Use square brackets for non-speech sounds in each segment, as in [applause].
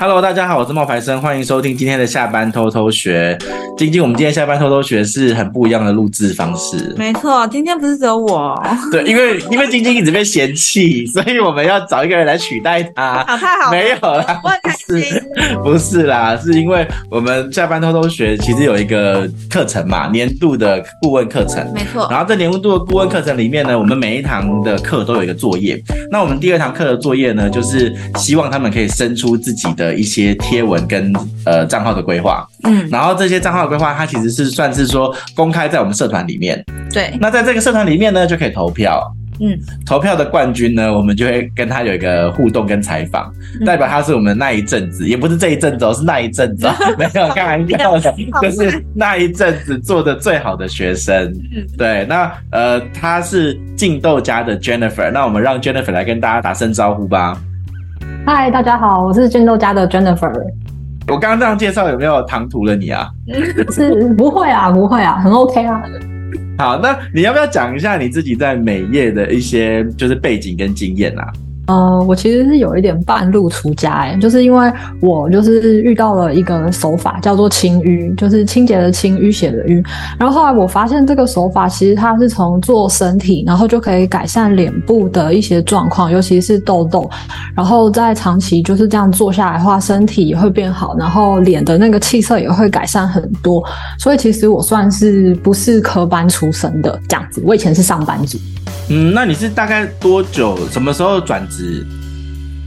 Hello，大家好，我是冒牌生，欢迎收听今天的下班偷偷学。晶晶，我们今天下班偷偷学是很不一样的录制方式。没错，今天不是只有我。对，因为因为晶晶一直被嫌弃，[laughs] 所以我们要找一个人来取代她。好，太好了。没有啦，我很开心。不是啦，是因为我们下班偷偷学其实有一个课程嘛，年度的顾问课程。没错。然后在年度的顾问课程里面呢，我们每一堂的课都有一个作业。那我们第二堂课的作业呢，就是希望他们可以生出自己的。的一些贴文跟呃账号的规划，嗯，然后这些账号的规划，它其实是算是说公开在我们社团里面，对。那在这个社团里面呢，就可以投票，嗯，投票的冠军呢，我们就会跟他有一个互动跟采访，嗯、代表他是我们那一阵子，也不是这一阵子哦，是那一阵子，[laughs] 没有开玩笑的，[laughs] 就是那一阵子做的最好的学生，嗯，对。那呃，他是劲豆家的 Jennifer，那我们让 Jennifer 来跟大家打声招呼吧。嗨，大家好，我是劲豆家的 Jennifer。我刚刚这样介绍有没有唐突了你啊？[laughs] 是不会啊，不会啊，很 OK 啊。好，那你要不要讲一下你自己在美业的一些就是背景跟经验啊？呃，我其实是有一点半路出家哎，就是因为我就是遇到了一个手法叫做清淤，就是清洁的清，淤血的淤。然后后来我发现这个手法其实它是从做身体，然后就可以改善脸部的一些状况，尤其是痘痘。然后在长期就是这样做下来的话，身体也会变好，然后脸的那个气色也会改善很多。所以其实我算是不是科班出身的这样子，我以前是上班族。嗯，那你是大概多久？什么时候转职？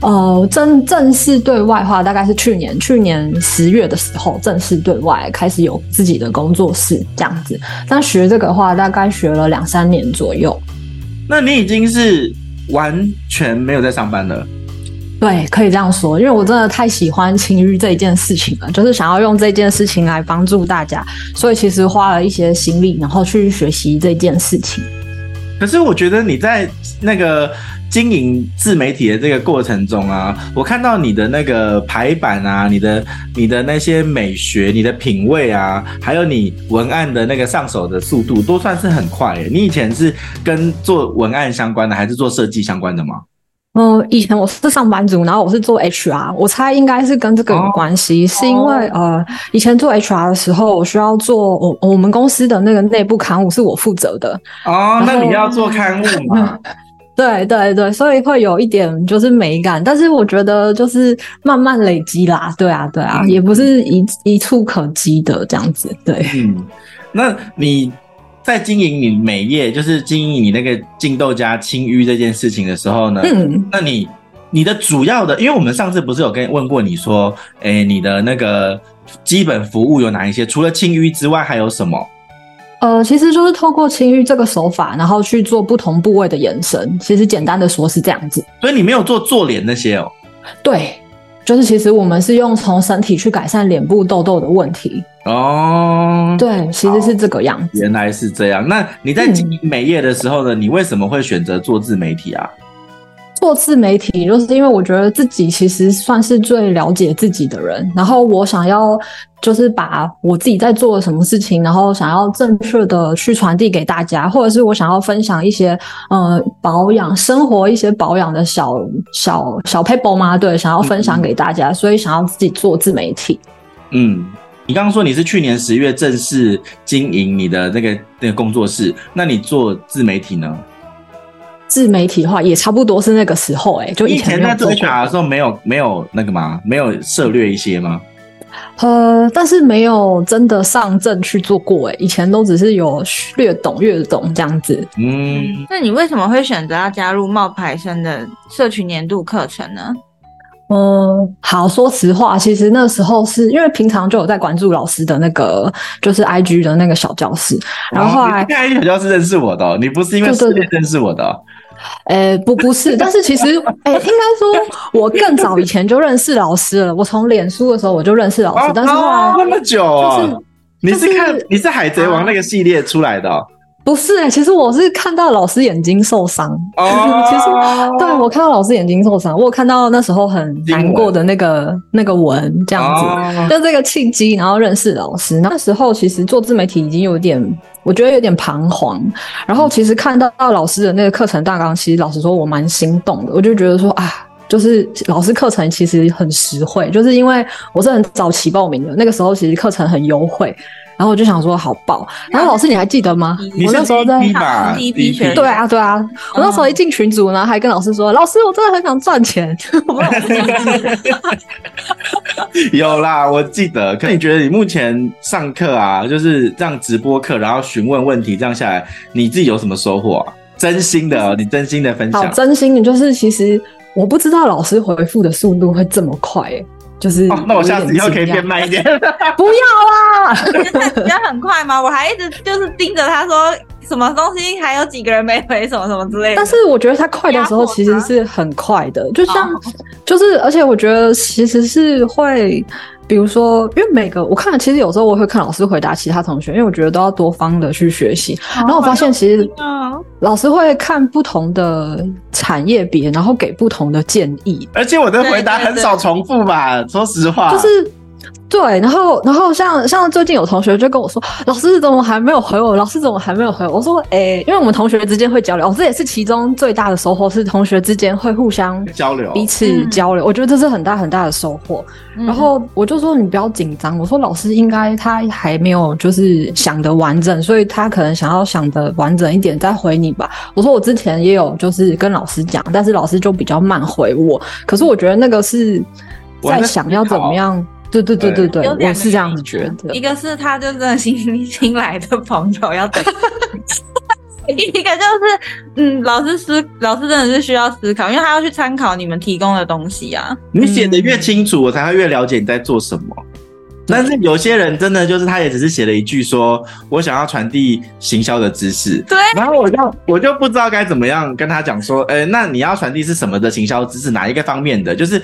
呃，正正式对外化大概是去年，去年十月的时候正式对外开始有自己的工作室这样子。但学这个的话，大概学了两三年左右。那你已经是完全没有在上班了？对，可以这样说，因为我真的太喜欢清淤这一件事情了，就是想要用这件事情来帮助大家，所以其实花了一些心力，然后去学习这件事情。可是我觉得你在那个经营自媒体的这个过程中啊，我看到你的那个排版啊，你的你的那些美学、你的品味啊，还有你文案的那个上手的速度，都算是很快耶。你以前是跟做文案相关的，还是做设计相关的吗？嗯、呃，以前我是上班族，然后我是做 HR，我猜应该是跟这个有关系，哦、是因为呃，以前做 HR 的时候，我需要做我我们公司的那个内部刊物是我负责的。哦，那你要做刊物吗？[laughs] 对对对，所以会有一点就是美感，但是我觉得就是慢慢累积啦。对啊对啊，嗯、也不是一一触可及的这样子。对，嗯，那你。在经营你美业，就是经营你那个净豆家清淤这件事情的时候呢，嗯，那你你的主要的，因为我们上次不是有跟问过你说，哎、欸，你的那个基本服务有哪一些？除了清淤之外，还有什么？呃，其实就是透过清淤这个手法，然后去做不同部位的延伸。其实简单的说是这样子。所以你没有做做脸那些哦？对。就是其实我们是用从身体去改善脸部痘痘的问题哦，对，其实是这个样子。原来是这样。那你在经营美业的时候呢？嗯、你为什么会选择做自媒体啊？做自媒体就是因为我觉得自己其实算是最了解自己的人，然后我想要就是把我自己在做什么事情，然后想要正确的去传递给大家，或者是我想要分享一些呃保养生活一些保养的小小小 paper 吗？对，想要分享给大家，所以想要自己做自媒体。嗯，你刚刚说你是去年十月正式经营你的那个那个工作室，那你做自媒体呢？自媒体化也差不多是那个时候、欸，哎，就以前在做 HR 的时候没有没有那个吗？没有涉略一些吗？呃，但是没有真的上阵去做过、欸，哎，以前都只是有略懂略懂这样子。嗯，那你为什么会选择要加入冒牌生的社群年度课程呢？嗯，好，说实话，其实那时候是因为平常就有在关注老师的那个，就是 IG 的那个小教室，然后后来 IG 小教室认识我的、喔，你不是因为事业认识我的、喔？呃、欸，不，不是，但是其实，哎、欸，应该说，我更早以前就认识老师了。我从脸书的时候我就认识老师，哦、但是后来、哦、那么久就是、你是看你是海贼王那个系列出来的、哦？不是哎、欸，其实我是看到老师眼睛受伤。哦，[laughs] 其实对，我看到老师眼睛受伤，我有看到那时候很难过的那个那个文，这样子，哦、就这个契机，然后认识老师。那时候其实做自媒体已经有点。我觉得有点彷徨，然后其实看到老师的那个课程大纲，其实老实说，我蛮心动的。我就觉得说啊，就是老师课程其实很实惠，就是因为我是很早期报名的，那个时候其实课程很优惠。然后我就想说好爆，然后老师你还记得吗？我那时候在第一批群，对啊对啊，我那时候一进群组呢，还跟老师说，老师我真的很想赚钱。[laughs] 有啦，我记得。可你觉得你目前上课啊，就是这样直播课，然后询问问题，这样下来，你自己有什么收获啊？真心的，你真心的分享。好，真心的，就是其实我不知道老师回复的速度会这么快，欸。就是、哦，那我下次以后可以变慢一点。[laughs] 不要啦，你要很快吗？我还一直就是盯着他说什么东西，还有几个人没回，什么什么之类的。但是我觉得他快的时候其实是很快的，就像、哦、就是，而且我觉得其实是会。比如说，因为每个我看了，其实有时候我会看老师回答其他同学，因为我觉得都要多方的去学习。然后我发现，其实老师会看不同的产业别，然后给不同的建议。而且我的回答很少重复吧，说实话，就是。对，然后，然后像像最近有同学就跟我说，老师怎么还没有回我？老师怎么还没有回我？我说，诶，因为我们同学之间会交流，哦，这也是其中最大的收获，是同学之间会互相交流，彼此交流。我觉得这是很大很大的收获。然后我就说，你不要紧张。我说，老师应该他还没有就是想得完整，所以他可能想要想得完整一点再回你吧。我说，我之前也有就是跟老师讲，但是老师就比较慢回我。可是我觉得那个是在想要怎么样。对对对对对，我是这样子觉得。一个是他就真的新新来的朋友要等，[laughs] 一个就是嗯，老师思老师真的是需要思考，因为他要去参考你们提供的东西啊。你写的越清楚，我才会越了解你在做什么。但是有些人真的就是他也只是写了一句说，我想要传递行销的知识，对，然后我就我就不知道该怎么样跟他讲说，哎，那你要传递是什么的行销知识，哪一个方面的？就是。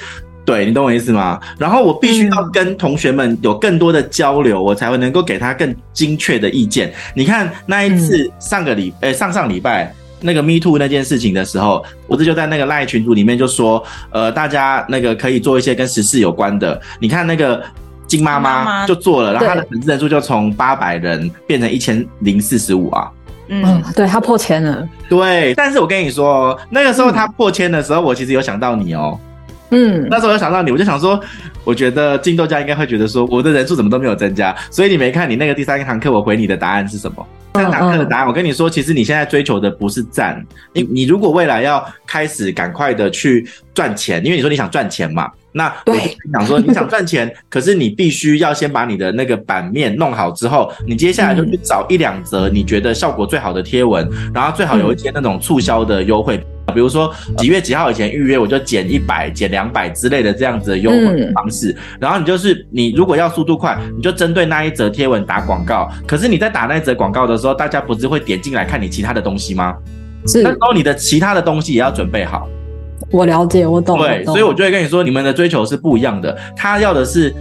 对，你懂我意思吗？然后我必须要跟同学们有更多的交流，嗯、我才会能够给他更精确的意见。你看那一次上个礼，呃、嗯欸，上上礼拜那个 Me Too 那件事情的时候，我这就在那个赖群组里面就说，呃，大家那个可以做一些跟时事有关的。你看那个金妈妈就做了，然后她的粉丝人数就从八百人变成一千零四十五啊。嗯，对，她破千了。对，但是我跟你说，那个时候她破千的时候，嗯、我其实有想到你哦。嗯，那时候我就想到你，我就想说，我觉得金豆家应该会觉得说，我的人数怎么都没有增加，所以你没看你那个第三堂课，我回你的答案是什么？第三堂课的答案，我跟你说，其实你现在追求的不是赞，你你如果未来要开始赶快的去赚钱，因为你说你想赚钱嘛，那我想说你想赚钱，可是你必须要先把你的那个版面弄好之后，你接下来就去找一两则你觉得效果最好的贴文，然后最好有一些那种促销的优惠。比如说几月几号以前预约，我就减一百、减两百之类的这样子的优惠方式。嗯、然后你就是你如果要速度快，你就针对那一则贴文打广告。可是你在打那一则广告的时候，大家不是会点进来看你其他的东西吗？是。那时候你的其他的东西也要准备好。我了解，我懂。对，所以我就会跟你说，你们的追求是不一样的。他要的是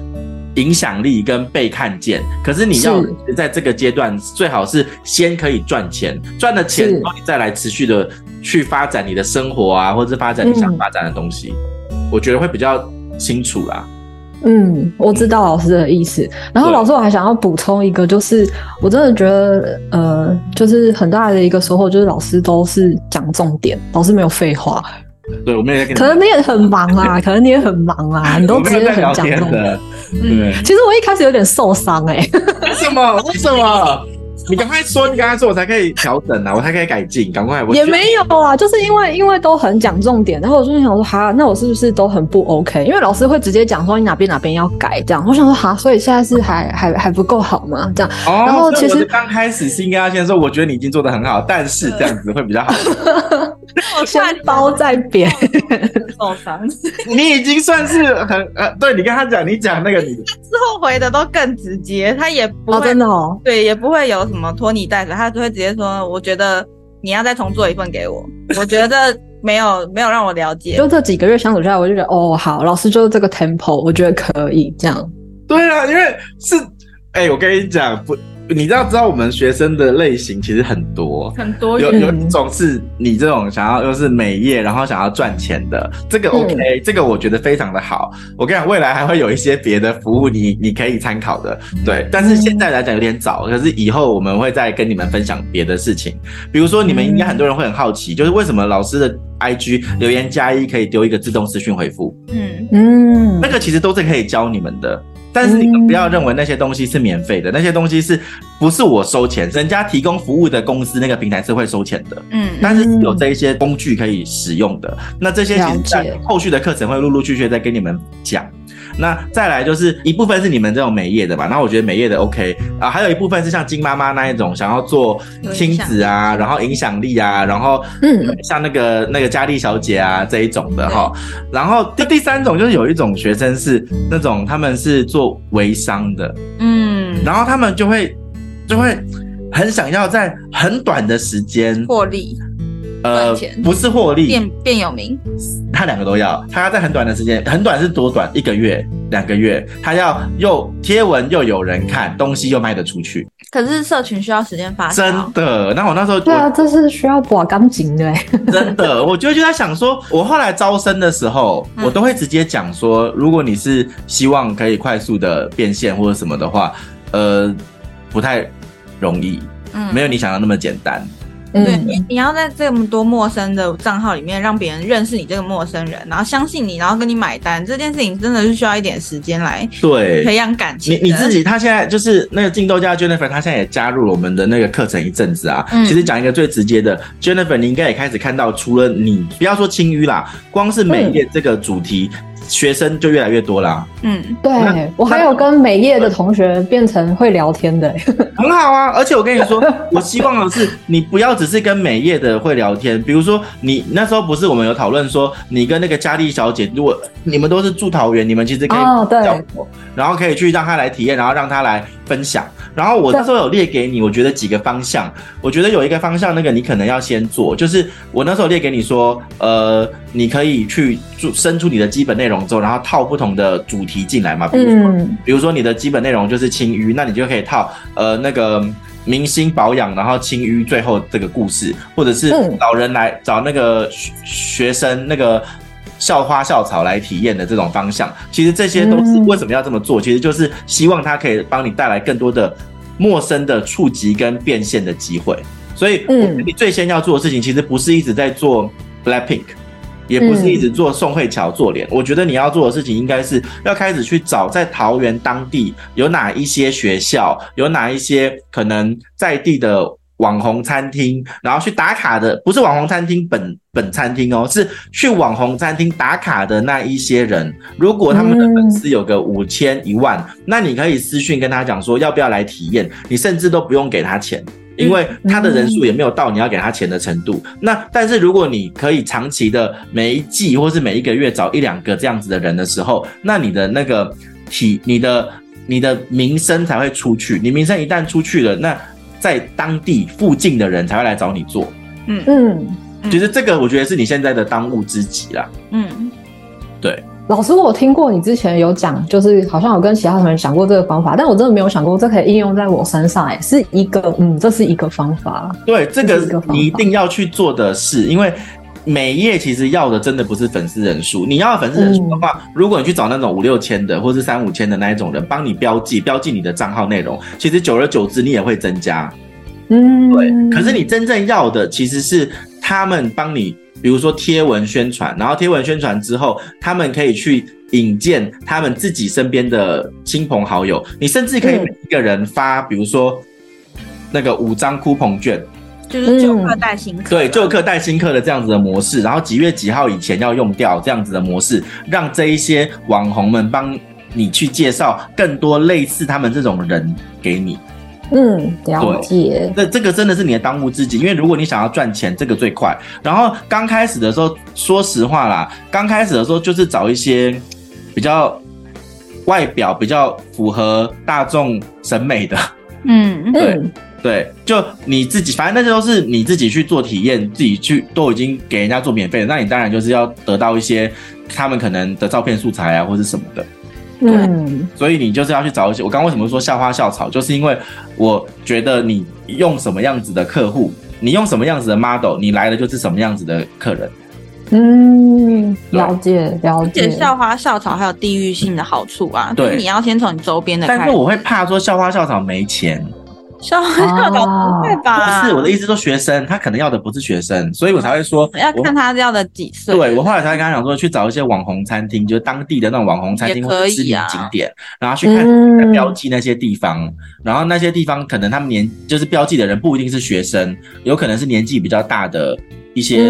影响力跟被看见，可是你要在这个阶段最好是先可以赚钱，赚了钱然后你再来持续的。去发展你的生活啊，或者是发展你想发展的东西，嗯、我觉得会比较清楚啦。嗯，我知道老师的意思。然后老师，我还想要补充一个，就是我真的觉得，呃，就是很大的一个收获，就是老师都是讲重点，老师没有废话。对，我们也 [laughs] 可能你也很忙啊，可能你也很忙啊，你都直接很讲重点。嗯，其实我一开始有点受伤哎、欸。为什么？为什么？你赶快说，你赶快说，我才可以调整啊，我才可以改进。赶快，我也没有啊，就是因为因为都很讲重点，然后我就想说，哈，那我是不是都很不 OK？因为老师会直接讲说你哪边哪边要改，这样。我想说，哈，所以现在是还还还不够好吗？这样。哦。然后其实刚开始是应该要先说，我觉得你已经做的很好，但是 [laughs] 这样子会比较好。[laughs] 我先包在边，[laughs] 受伤。[laughs] 你已经算是很呃，对你跟他讲，你讲那个你之后回的都更直接，他也不会、哦、真的哦，对，也不会有什么。什么拖泥带水，他就会直接说：“我觉得你要再重做一份给我。”我觉得没有没有让我了解。就这几个月相处下来，我就觉得哦，好，老师就是这个 tempo，我觉得可以这样。对啊，因为是哎、欸，我跟你讲，不你知道知道我们学生的类型其实很多，很多有有一种是你这种想要又是美业，然后想要赚钱的，这个 OK，嗯，这个我觉得非常的好。我跟你讲，未来还会有一些别的服务你你可以参考的，对。但是现在来讲有点早，可是以后我们会再跟你们分享别的事情。比如说你们应该很多人会很好奇，就是为什么老师的 IG 留言加一可以丢一个自动私讯回复？嗯嗯，那个其实都是可以教你们的。但是你们不要认为那些东西是免费的，那些东西是不是我收钱？人家提供服务的公司那个平台是会收钱的。嗯，但是有这一些工具可以使用的。那这些其实在后续的课程会陆陆续续再跟你们讲。那再来就是一部分是你们这种美业的吧，那我觉得美业的 OK 啊，还有一部分是像金妈妈那一种想要做亲子啊，然后影响力啊，然后嗯，像那个那个佳丽小姐啊这一种的哈，然后第第三种就是有一种学生是那种他们是做微商的，嗯，然后他们就会就会很想要在很短的时间获利。呃，不是获利，变变有名，他两个都要。他要在很短的时间，很短是多短？一个月、两个月，他要又贴文又有人看，东西又卖得出去。可是社群需要时间发酵，真的。那我那时候，对啊，这是需要把钢筋的。真的，我就就在想说，我后来招生的时候，我都会直接讲说，如果你是希望可以快速的变现或者什么的话，呃，不太容易，嗯，没有你想的那么简单。对你，你要在这么多陌生的账号里面让别人认识你这个陌生人，然后相信你，然后跟你买单，这件事情真的是需要一点时间来对培养感情。你你自己，他现在就是那个进豆家 Jennifer，他现在也加入了我们的那个课程一阵子啊。嗯、其实讲一个最直接的，Jennifer，你应该也开始看到，除了你不要说轻淤啦，光是美业这个主题。嗯学生就越来越多啦。嗯，对，我还有跟美业的同学变成会聊天的，[laughs] 很好啊。而且我跟你说，[laughs] 我希望的是你不要只是跟美业的会聊天，比如说你那时候不是我们有讨论说，你跟那个佳丽小姐，如果你们都是住桃园，你们其实可以哦，对，然后可以去让她来体验，然后让她来分享。然后我那时候有列给你，我觉得几个方向，我觉得有一个方向，那个你可能要先做，就是我那时候列给你说，呃，你可以去做，伸出你的基本内容之后，然后套不同的主题进来嘛，比如说，嗯、比如说你的基本内容就是清淤，那你就可以套呃那个明星保养，然后清淤最后这个故事，或者是老人来找那个学生那个。校花校草来体验的这种方向，其实这些都是为什么要这么做？其实就是希望它可以帮你带来更多的陌生的触及跟变现的机会。所以，你最先要做的事情，其实不是一直在做 Blackpink，也不是一直做宋慧乔做脸。我觉得你要做的事情，应该是要开始去找在桃园当地有哪一些学校，有哪一些可能在地的。网红餐厅，然后去打卡的不是网红餐厅本本餐厅哦，是去网红餐厅打卡的那一些人。如果他们的粉丝有个五千一万，那你可以私讯跟他讲说要不要来体验，你甚至都不用给他钱，因为他的人数也没有到你要给他钱的程度。那但是如果你可以长期的每一季或是每一个月找一两个这样子的人的时候，那你的那个体，你的你的名声才会出去。你名声一旦出去了，那。在当地附近的人才会来找你做，嗯嗯，其实这个我觉得是你现在的当务之急啦，嗯，对。老师，我听过你之前有讲，就是好像有跟其他同学讲过这个方法，但我真的没有想过这可以应用在我身上，哎，是一个，嗯，这是一个方法。对，这个你一定要去做的事，因为。美业其实要的真的不是粉丝人数，你要粉丝人数的话，嗯、如果你去找那种五六千的，或是三五千的那一种人帮你标记标记你的账号内容，其实久而久之你也会增加。嗯，对。可是你真正要的其实是他们帮你，比如说贴文宣传，然后贴文宣传之后，他们可以去引荐他们自己身边的亲朋好友，你甚至可以每一个人发，比如说那个五张 coupon 券。就是旧课带新课，对，旧客带新客的这样子的模式，然后几月几号以前要用掉这样子的模式，让这一些网红们帮你去介绍更多类似他们这种人给你。嗯，了解。那这个真的是你的当务之急，因为如果你想要赚钱，这个最快。然后刚开始的时候，说实话啦，刚开始的时候就是找一些比较外表比较符合大众审美的。嗯，对。嗯对，就你自己，反正那些都是你自己去做体验，自己去都已经给人家做免费的，那你当然就是要得到一些他们可能的照片素材啊，或者什么的。嗯，所以你就是要去找一些。我刚刚为什么说校花校草，就是因为我觉得你用什么样子的客户，你用什么样子的 model，你来的就是什么样子的客人。嗯，了解了解。而且校花校草还有地域性的好处啊，对，你要先从你周边的。但是我会怕说校花校草没钱。校花校草不会吧？啊、不是我的意思，说学生他可能要的不是学生，所以我才会说 [laughs] 要看他要的几岁。对，我后来才会跟他讲说，去找一些网红餐厅，就是当地的那种网红餐厅或者知名景点，然后去看标记那些地方，嗯，然后那些地方可能他们年就是标记的人不一定是学生，有可能是年纪比较大的。一些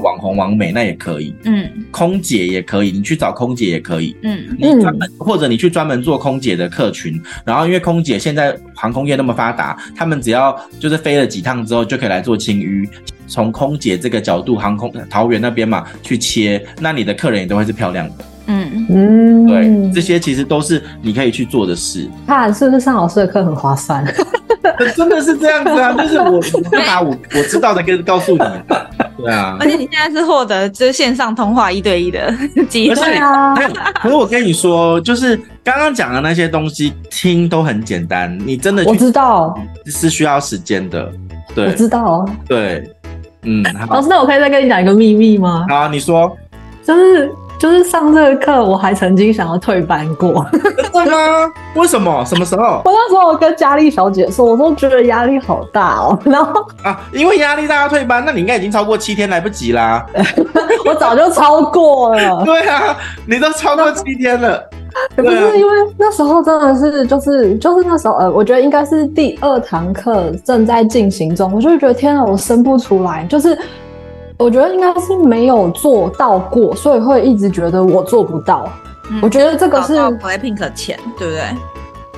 网红网美那也可以，嗯，空姐也可以，你去找空姐也可以，嗯，你专门或者你去专门做空姐的客群，然后因为空姐现在航空业那么发达，他们只要就是飞了几趟之后就可以来做清淤，从空姐这个角度，航空桃园那边嘛去切，那你的客人也都会是漂亮的，嗯。嗯，对，这些其实都是你可以去做的事。看是不是上老师的课很划算？真的是这样子啊，就是我 [laughs] 我把我我知道的跟告诉你。对啊，而且你现在是获得就是线上通话一对一的 [laughs] 机会啊。可是我跟你说，就是刚刚讲的那些东西，听都很简单，你真的我知道是需要时间的。对，我知道。对，嗯，老师，那我可以再跟你讲一个秘密吗？好，你说，就是。就是上这个课，我还曾经想要退班过。真的吗？为什么？什么时候？我那时候我跟佳丽小姐说，我都觉得压力好大哦。然后啊，因为压力大要退班，那你应该已经超过七天来不及啦。[laughs] 我早就超过了。对啊，你都超过七天了。不是因为那时候真的是就是就是那时候呃，我觉得应该是第二堂课正在进行中，我就会觉得天啊，我生不出来，就是。我觉得应该是没有做到过，所以会一直觉得我做不到。嗯、我觉得这个是 BLACKPINK 前，对不对？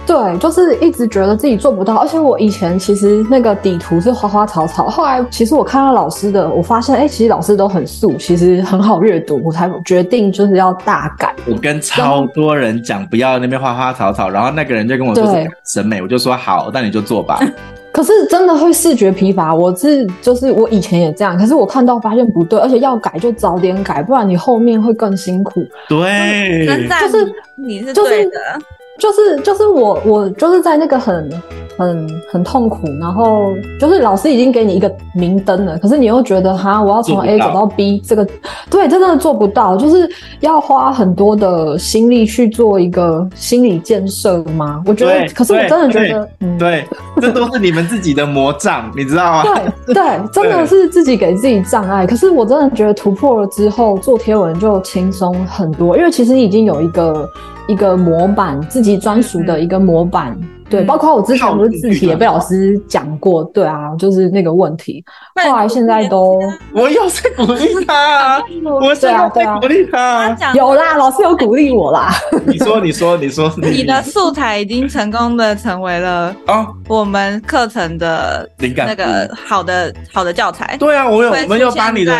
对，就是一直觉得自己做不到。而且我以前其实那个底图是花花草草，后来其实我看到老师的，我发现哎、欸，其实老师都很素，其实很好阅读，我才决定就是要大改。我跟超多人讲不要那边花花草草，然后那个人就跟我说是审美，我就说好，那你就做吧。[laughs] 可是真的会视觉疲乏，我是就是我以前也这样，可是我看到发现不对，而且要改就早点改，不然你后面会更辛苦。对，就是你是对的。就是就是就是我我就是在那个很很很痛苦，然后就是老师已经给你一个明灯了，可是你又觉得哈，我要从 A 走到 B，这个对，真的做不到，就是要花很多的心力去做一个心理建设吗？我觉得，可是我真的觉得，嗯，对，这都是你们自己的魔障，你知道吗？对对，[laughs] 真的是自己给自己障碍。可是我真的觉得突破了之后，做贴文就轻松很多，因为其实你已经有一个。一个模板，自己专属的一个模板，嗯，对，包括我之前不是字体也被老师讲过，对啊，就是那个问题。后来现在都，我有在鼓励他，[laughs] 我在鼓励他，有啦，老师有鼓励我啦。你说，你说，你说，[laughs] 你的素材已经成功的成为了啊，我们课程的灵感，那个好的好的教材。对啊，我有，我们有把你的。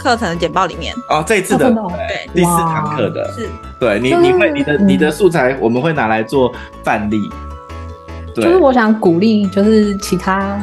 课程的简报里面。哦，这一次的对第四堂课的。是，对你你会你的你的素材我们会拿来做范例，对，就是我想鼓励就是其他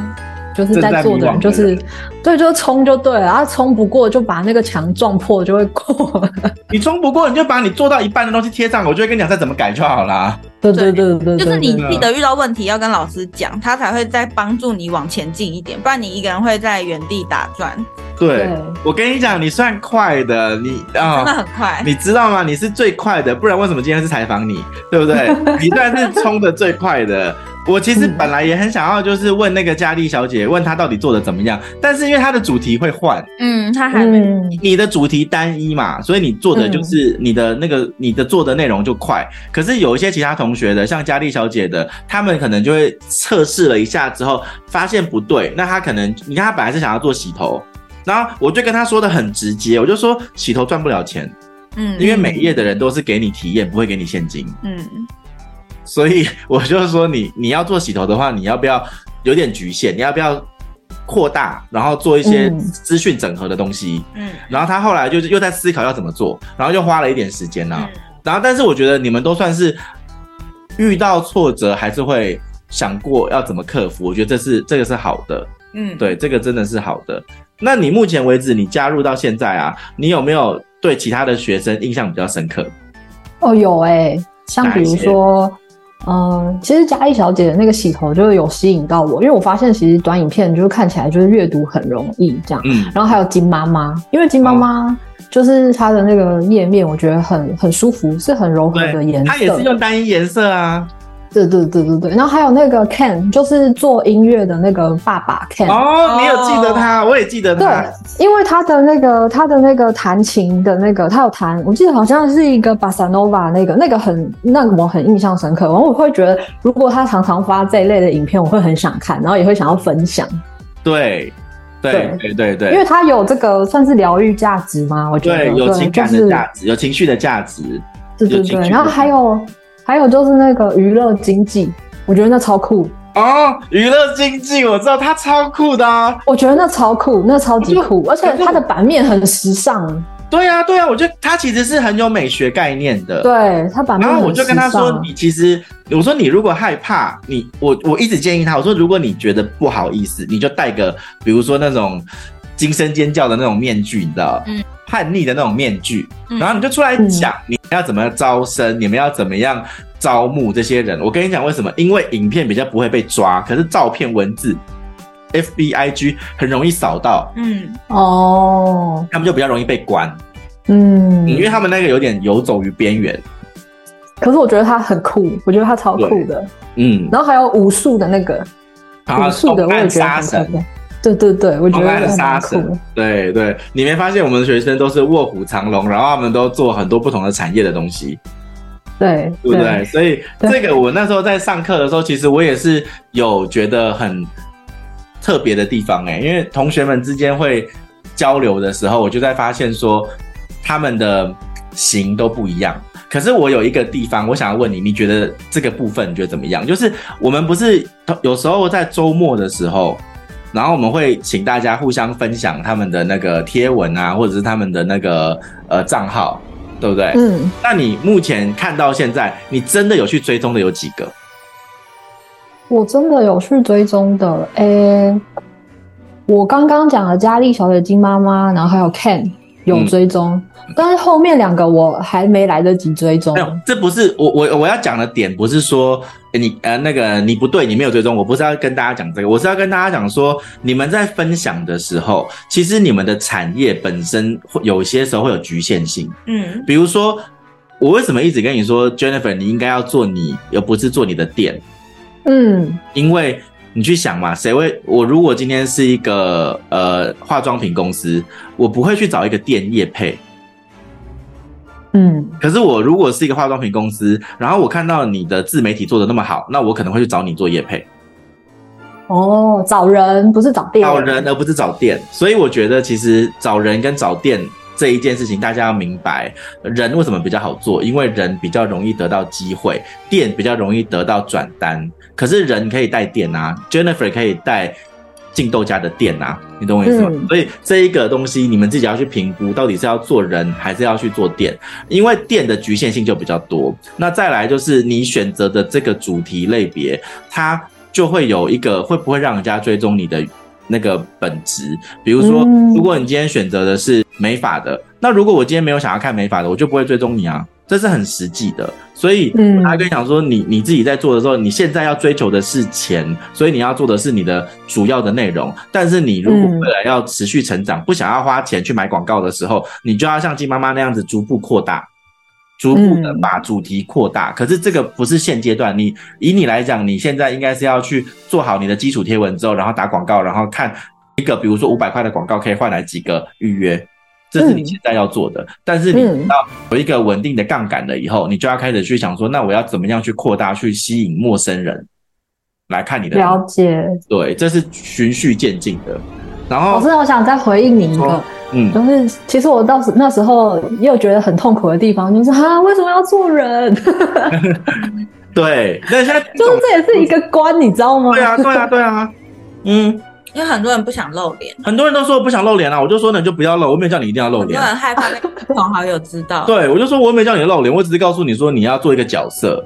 就是在做的人就是对就冲就对了，然后冲不过就把那个墙撞破就会过，[laughs] 你冲不过你就把你做到一半的东西贴上，我就会跟你讲再怎么改就好啦。对对对对，就是你记得遇到问题要跟老师讲，他才会再帮助你往前进一点，不然你一个人会在原地打转。对，我跟你讲，你算快的，你啊，真的很快，你知道吗？你是最快的，不然为什么今天是采访你，对不对？[laughs] 你算是冲的最快的。我其实本来也很想要，就是问那个佳丽小姐，问她到底做的怎么样，但是因为她的主题会换，嗯，她还没，你的主题单一嘛，所以你做的就是你的那个你的做的内容就快。可是有一些其他同学的，像佳丽小姐的，他们可能就会测试了一下之后，发现不对，那他可能你看他本来是想要做洗头。然后我就跟他说的很直接，我就说洗头赚不了钱，嗯，因为美业的人都是给你体验，不会给你现金，嗯，所以我就说你你要做洗头的话，你要不要有点局限？你要不要扩大，然后做一些资讯整合的东西？嗯，然后他后来就是又在思考要怎么做，然后又花了一点时间呢、啊嗯。然后但是我觉得你们都算是遇到挫折还是会想过要怎么克服，我觉得这是这个是好的，嗯，对，这个真的是好的。那你目前为止，你加入到现在啊，你有没有对其他的学生印象比较深刻？哦，有哎、欸，像比如说，嗯，其实嘉义小姐的那个洗头就是有吸引到我，因为我发现其实短影片就是看起来就是阅读很容易这样。嗯。然后还有金妈妈，因为金妈妈就是它的那个页面，我觉得很很舒服，是很柔和的颜色。它也是用单一颜色啊。对对对对对，然后还有那个 Ken，就是做音乐的那个爸爸 Ken。哦，你有记得他？我也记得他。对，因为他的那个他的那个弹琴的那个，他有弹，我记得好像是一个巴萨诺瓦那个，那个很，那个我很印象深刻。然后我会觉得，如果他常常发这一类的影片，我会很想看，然后也会想要分享。对，对对对对，因为他有这个算是疗愈价值吗？我觉得对，有情感的价值，有情绪的价值。对对对，然后还有。还有就是那个娱乐经济，我觉得那超酷哦。娱乐经济，我知道它超酷的啊。我觉得那超酷，那超级酷，而且它的版面很时尚。对啊，对啊，我觉得它其实是很有美学概念的。对，它版面很时尚。然后我就跟他说：“你其实，我说你如果害怕，你我我一直建议他，我说如果你觉得不好意思，你就戴个比如说那种惊声尖叫的那种面具，你知道？嗯。”叛逆的那种面具，然后你就出来讲你要怎么招生，嗯、你们要怎么样招募这些人。我跟你讲为什么？因为影片比较不会被抓，可是照片、文字，FBIG 很容易扫到。嗯，哦，他们就比较容易被关。嗯，因为他们那个有点游走于边缘。可是我觉得他很酷，我觉得他超酷的。嗯，然后还有武术的那个，武术的我也觉得很酷。对对对，我觉得杀神。对对，你没发现我们的学生都是卧虎藏龙，然后他们都做很多不同的产业的东西，对对不对？对所以这个我那时候在上课的时候，其实我也是有觉得很特别的地方哎，因为同学们之间会交流的时候，我就在发现说他们的型都不一样。可是我有一个地方，我想要问你，你觉得这个部分你觉得怎么样？就是我们不是有时候在周末的时候。然后我们会请大家互相分享他们的那个贴文啊，或者是他们的那个呃账号，对不对？嗯。那你目前看到现在，你真的有去追踪的有几个？我真的有去追踪的，诶，我刚刚讲的佳丽小姐、金妈妈，然后还有 Ken 有追踪。嗯但是后面两个我还没来得及追踪。没有，这不是我我我要讲的点，不是说你呃那个你不对，你没有追踪，我不是要跟大家讲这个，我是要跟大家讲说，你们在分享的时候，其实你们的产业本身会有些时候会有局限性。嗯，比如说我为什么一直跟你说，Jennifer，你应该要做你，而不是做你的店。嗯，因为。你去想嘛，谁会？我如果今天是一个呃化妆品公司，我不会去找一个店业配。嗯，可是我如果是一个化妆品公司，然后我看到你的自媒体做的那么好，那我可能会去找你做业配。哦，找人不是找店，找人而不是找店。所以我觉得其实找人跟找店这一件事情，大家要明白，人为什么比较好做？因为人比较容易得到机会，店比较容易得到转单。可是人可以带店啊，Jennifer 可以带进豆家的店啊，你懂我意思吗？嗯、所以这一个东西你们自己要去评估，到底是要做人还是要去做店，因为店的局限性就比较多。那再来就是你选择的这个主题类别，它就会有一个会不会让人家追踪你的那个本质。比如说，如果你今天选择的是美法的，那如果我今天没有想要看美法的，我就不会追踪你啊。这是很实际的，所以我还跟你讲说，你你自己在做的时候，你现在要追求的是钱，所以你要做的是你的主要的内容。但是你如果未来要持续成长，不想要花钱去买广告的时候，你就要像金妈妈那样子逐步扩大，逐步的把主题扩大。可是这个不是现阶段，你以你来讲，你现在应该是要去做好你的基础贴文之后，然后打广告，然后看一个比如说五百块的广告可以换来几个预约。这是你现在要做的，嗯、但是你要有一个稳定的杠杆了以后，嗯、你就要开始去想说，那我要怎么样去扩大，去吸引陌生人来看你的了解？对，这是循序渐进的。然后，老师，我想再回应你一个，嗯，就是其实我到时那时候也有觉得很痛苦的地方，就是啊，为什么要做人？[laughs] 对，那现在就是这也是一个关，你知道吗？对啊，对啊，对啊，嗯。因为很多人不想露脸，很多人都说我不想露脸啊，我就说那你就不要露，我没有叫你一定要露脸。很多人害怕被共同好友知道。对，我就说我没有叫你露脸，我只是告诉你说你要做一个角色。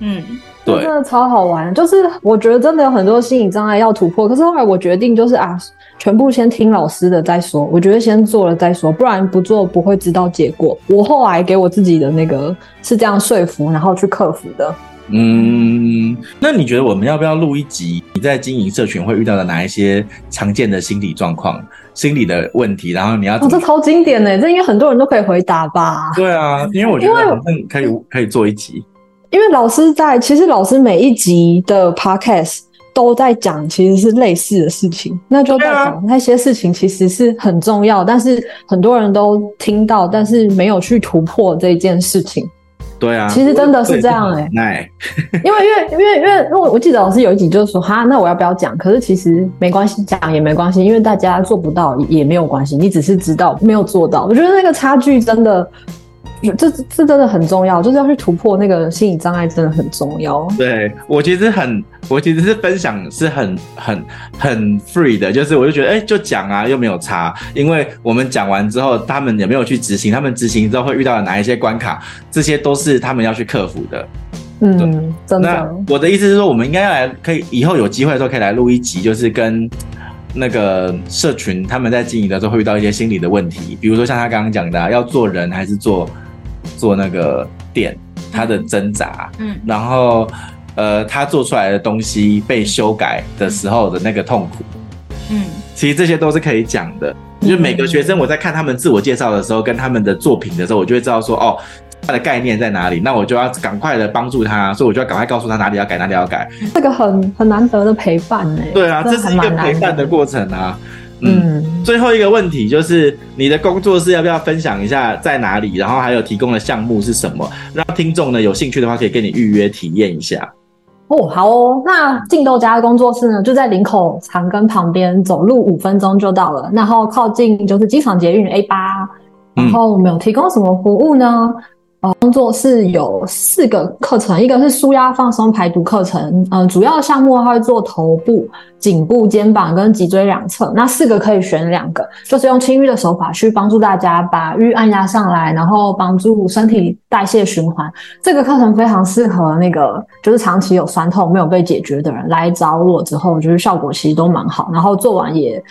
嗯，对，真的超好玩。就是我觉得真的有很多心理障碍要突破，可是后来我决定就是啊，全部先听老师的再说。我觉得先做了再说，不然不做不会知道结果。我后来给我自己的那个是这样说服，然后去克服的。嗯，那你觉得我们要不要录一集？你在经营社群会遇到的哪一些常见的心理状况、心理的问题？然后你要……哦，这超经典呢，这应该很多人都可以回答吧？对啊，因为我觉得好像可以可以做一集。因为老师在，其实老师每一集的 podcast 都在讲，其实是类似的事情，那就代表那些事情其实是很重要，但是很多人都听到，但是没有去突破这件事情。对啊，其实真的是这样哎、欸，[laughs] 因为因为因为因为我我记得老师有一集就是说哈，那我要不要讲？可是其实没关系，讲也没关系，因为大家做不到也没有关系，你只是知道没有做到。我觉得那个差距真的。这这真的很重要，就是要去突破那个心理障碍，真的很重要。对，我其实很，我其实是分享是很很很 free 的，就是我就觉得，哎，就讲啊，又没有差，因为我们讲完之后，他们也没有去执行，他们执行之后会遇到哪一些关卡，这些都是他们要去克服的。嗯，真的。我的意思是说，我们应该要来，可以以后有机会的时候可以来录一集，就是跟那个社群他们在经营的时候会遇到一些心理的问题，比如说像他刚刚讲的啊，要做人还是做。做那个店，他的挣扎，嗯，然后，呃，他做出来的东西被修改的时候的那个痛苦，嗯，其实这些都是可以讲的。就每个学生，我在看他们自我介绍的时候，跟他们的作品的时候，我就会知道说，哦，他的概念在哪里，那我就要赶快的帮助他，所以我就要赶快告诉他哪里要改，哪里要改。这个很很难得的陪伴呢。对啊，这是一个陪伴的过程啊。嗯，最后一个问题就是你的工作室要不要分享一下在哪里？然后还有提供的项目是什么？让听众呢有兴趣的话可以跟你预约体验一下。哦，好哦，那静豆家的工作室呢就在林口长庚旁边，走路五分钟就到了。然后靠近就是机场捷运 A 八。然后我们有提供什么服务呢？工作室有四个课程，一个是舒压放松排毒课程，嗯、主要的项目它会做头部、颈部、肩膀跟脊椎两侧，那四个可以选两个，就是用轻淤的手法去帮助大家把淤按压上来，然后帮助身体代谢循环。这个课程非常适合那个就是长期有酸痛没有被解决的人来找我之后，就是效果其实都蛮好，然后做完也。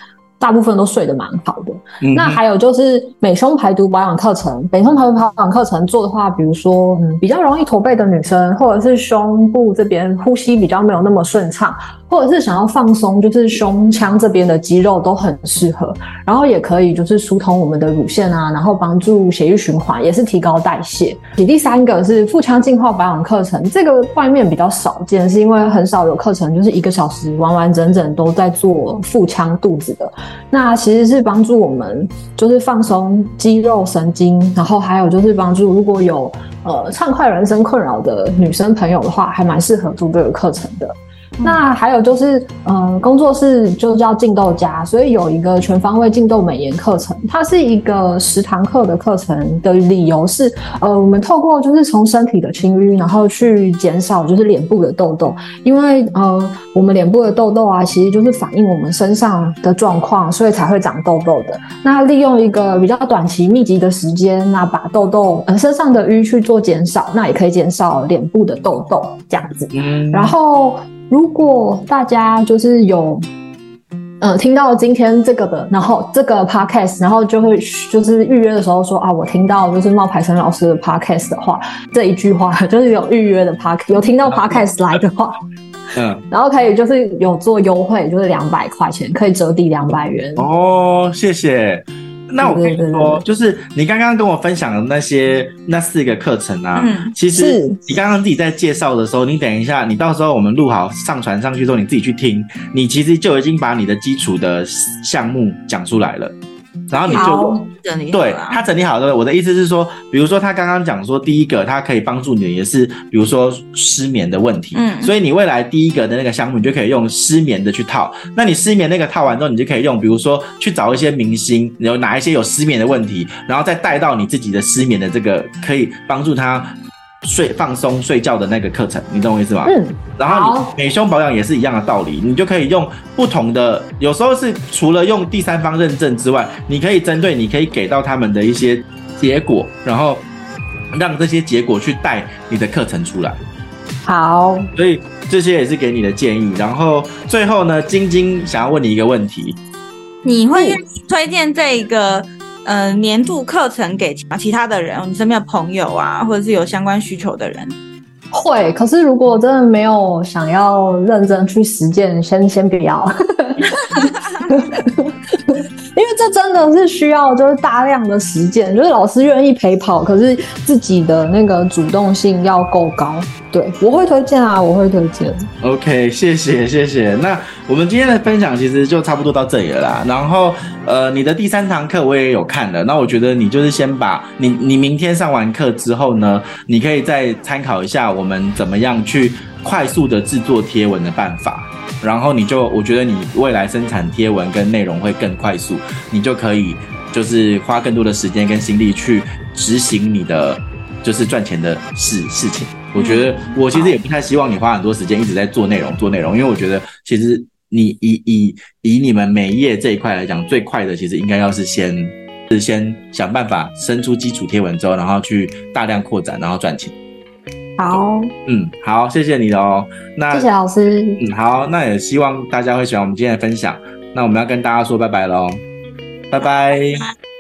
大部分都睡得蛮好的。嗯、那还有就是美胸排毒保养课程，美胸排毒保养课程做的话，比如说，嗯，比较容易驼背的女生，或者是胸部这边呼吸比较没有那么顺畅。或者是想要放松，就是胸腔这边的肌肉都很适合，然后也可以就是疏通我们的乳腺啊，然后帮助血液循环，也是提高代谢。第三个是腹腔净化保养课程，这个外面比较少见，是因为很少有课程就是一个小时完完整整都在做腹腔肚子的。那其实是帮助我们就是放松肌肉神经，然后还有就是帮助如果有呃畅快人生困扰的女生朋友的话，还蛮适合做这个课程的。那还有就是，嗯、呃，工作室就叫劲豆家，所以有一个全方位劲豆美颜课程。它是一个十堂课的课程的理由是，呃，我们透过就是从身体的清淤，然后去减少就是脸部的痘痘，因为呃，我们脸部的痘痘啊，其实就是反映我们身上的状况，所以才会长痘痘的。那利用一个比较短期密集的时间，那把痘痘呃身上的淤去做减少，那也可以减少脸部的痘痘这样子。嗯，然后。如果大家就是有，呃，听到今天这个的，然后这个 podcast，然后就会就是预约的时候说啊，我听到就是冒牌生老师的 podcast 的话，这一句话 [laughs] 就是有预约的 podcast，有听到 podcast 来的话，嗯，然后可以就是有做优惠，就是两百块钱可以折抵两百元。哦，谢谢。那我跟你说，就是你刚刚跟我分享的那些那四个课程啊，嗯，其实你刚刚自己在介绍的时候，你等一下，你到时候我们录好上传上去之后，你自己去听，你其实就已经把你的基础的项目讲出来了。然后你就整理对他整理好了。我的意思是说，比如说他刚刚讲说，第一个他可以帮助你的也是，比如说失眠的问题。嗯，所以你未来第一个的那个项目，你就可以用失眠的去套。那你失眠那个套完之后，你就可以用，比如说去找一些明星，有哪一些有失眠的问题，然后再带到你自己的失眠的这个，可以帮助他。睡放松睡觉的那个课程，你懂我意思吗？嗯。然后你美胸保养也是一样的道理，你就可以用不同的，有时候是除了用第三方认证之外，你可以针对你可以给到他们的一些结果，然后让这些结果去带你的课程出来。好，所以这些也是给你的建议。然后最后呢，晶晶想要问你一个问题：你会推荐这个呃年度课程给其他的人，你身边的朋友啊，或者是有相关需求的人？会，可是如果真的没有想要认真去实践，先先不要。[laughs] 真的是需要就是大量的实践，就是老师愿意陪跑，可是自己的那个主动性要够高。对，我会推荐啊，我会推荐。OK，谢谢谢谢。那我们今天的分享其实就差不多到这里了啦。然后呃，你的第三堂课我也有看了，那我觉得你就是先把你你明天上完课之后呢，你可以再参考一下我们怎么样去快速的制作贴文的办法。然后你就，我觉得你未来生产贴文跟内容会更快速，你就可以就是花更多的时间跟心力去执行你的就是赚钱的事事情。我觉得我其实也不太希望你花很多时间一直在做内容做内容，因为我觉得其实你以以以你们美业这一块来讲，最快的其实应该要是先是先想办法生出基础贴文之后，然后去大量扩展，然后赚钱。好，嗯，好，谢谢你哦。那谢谢老师。嗯，好，那也希望大家会喜欢我们今天的分享。那我们要跟大家说拜拜喽，拜拜。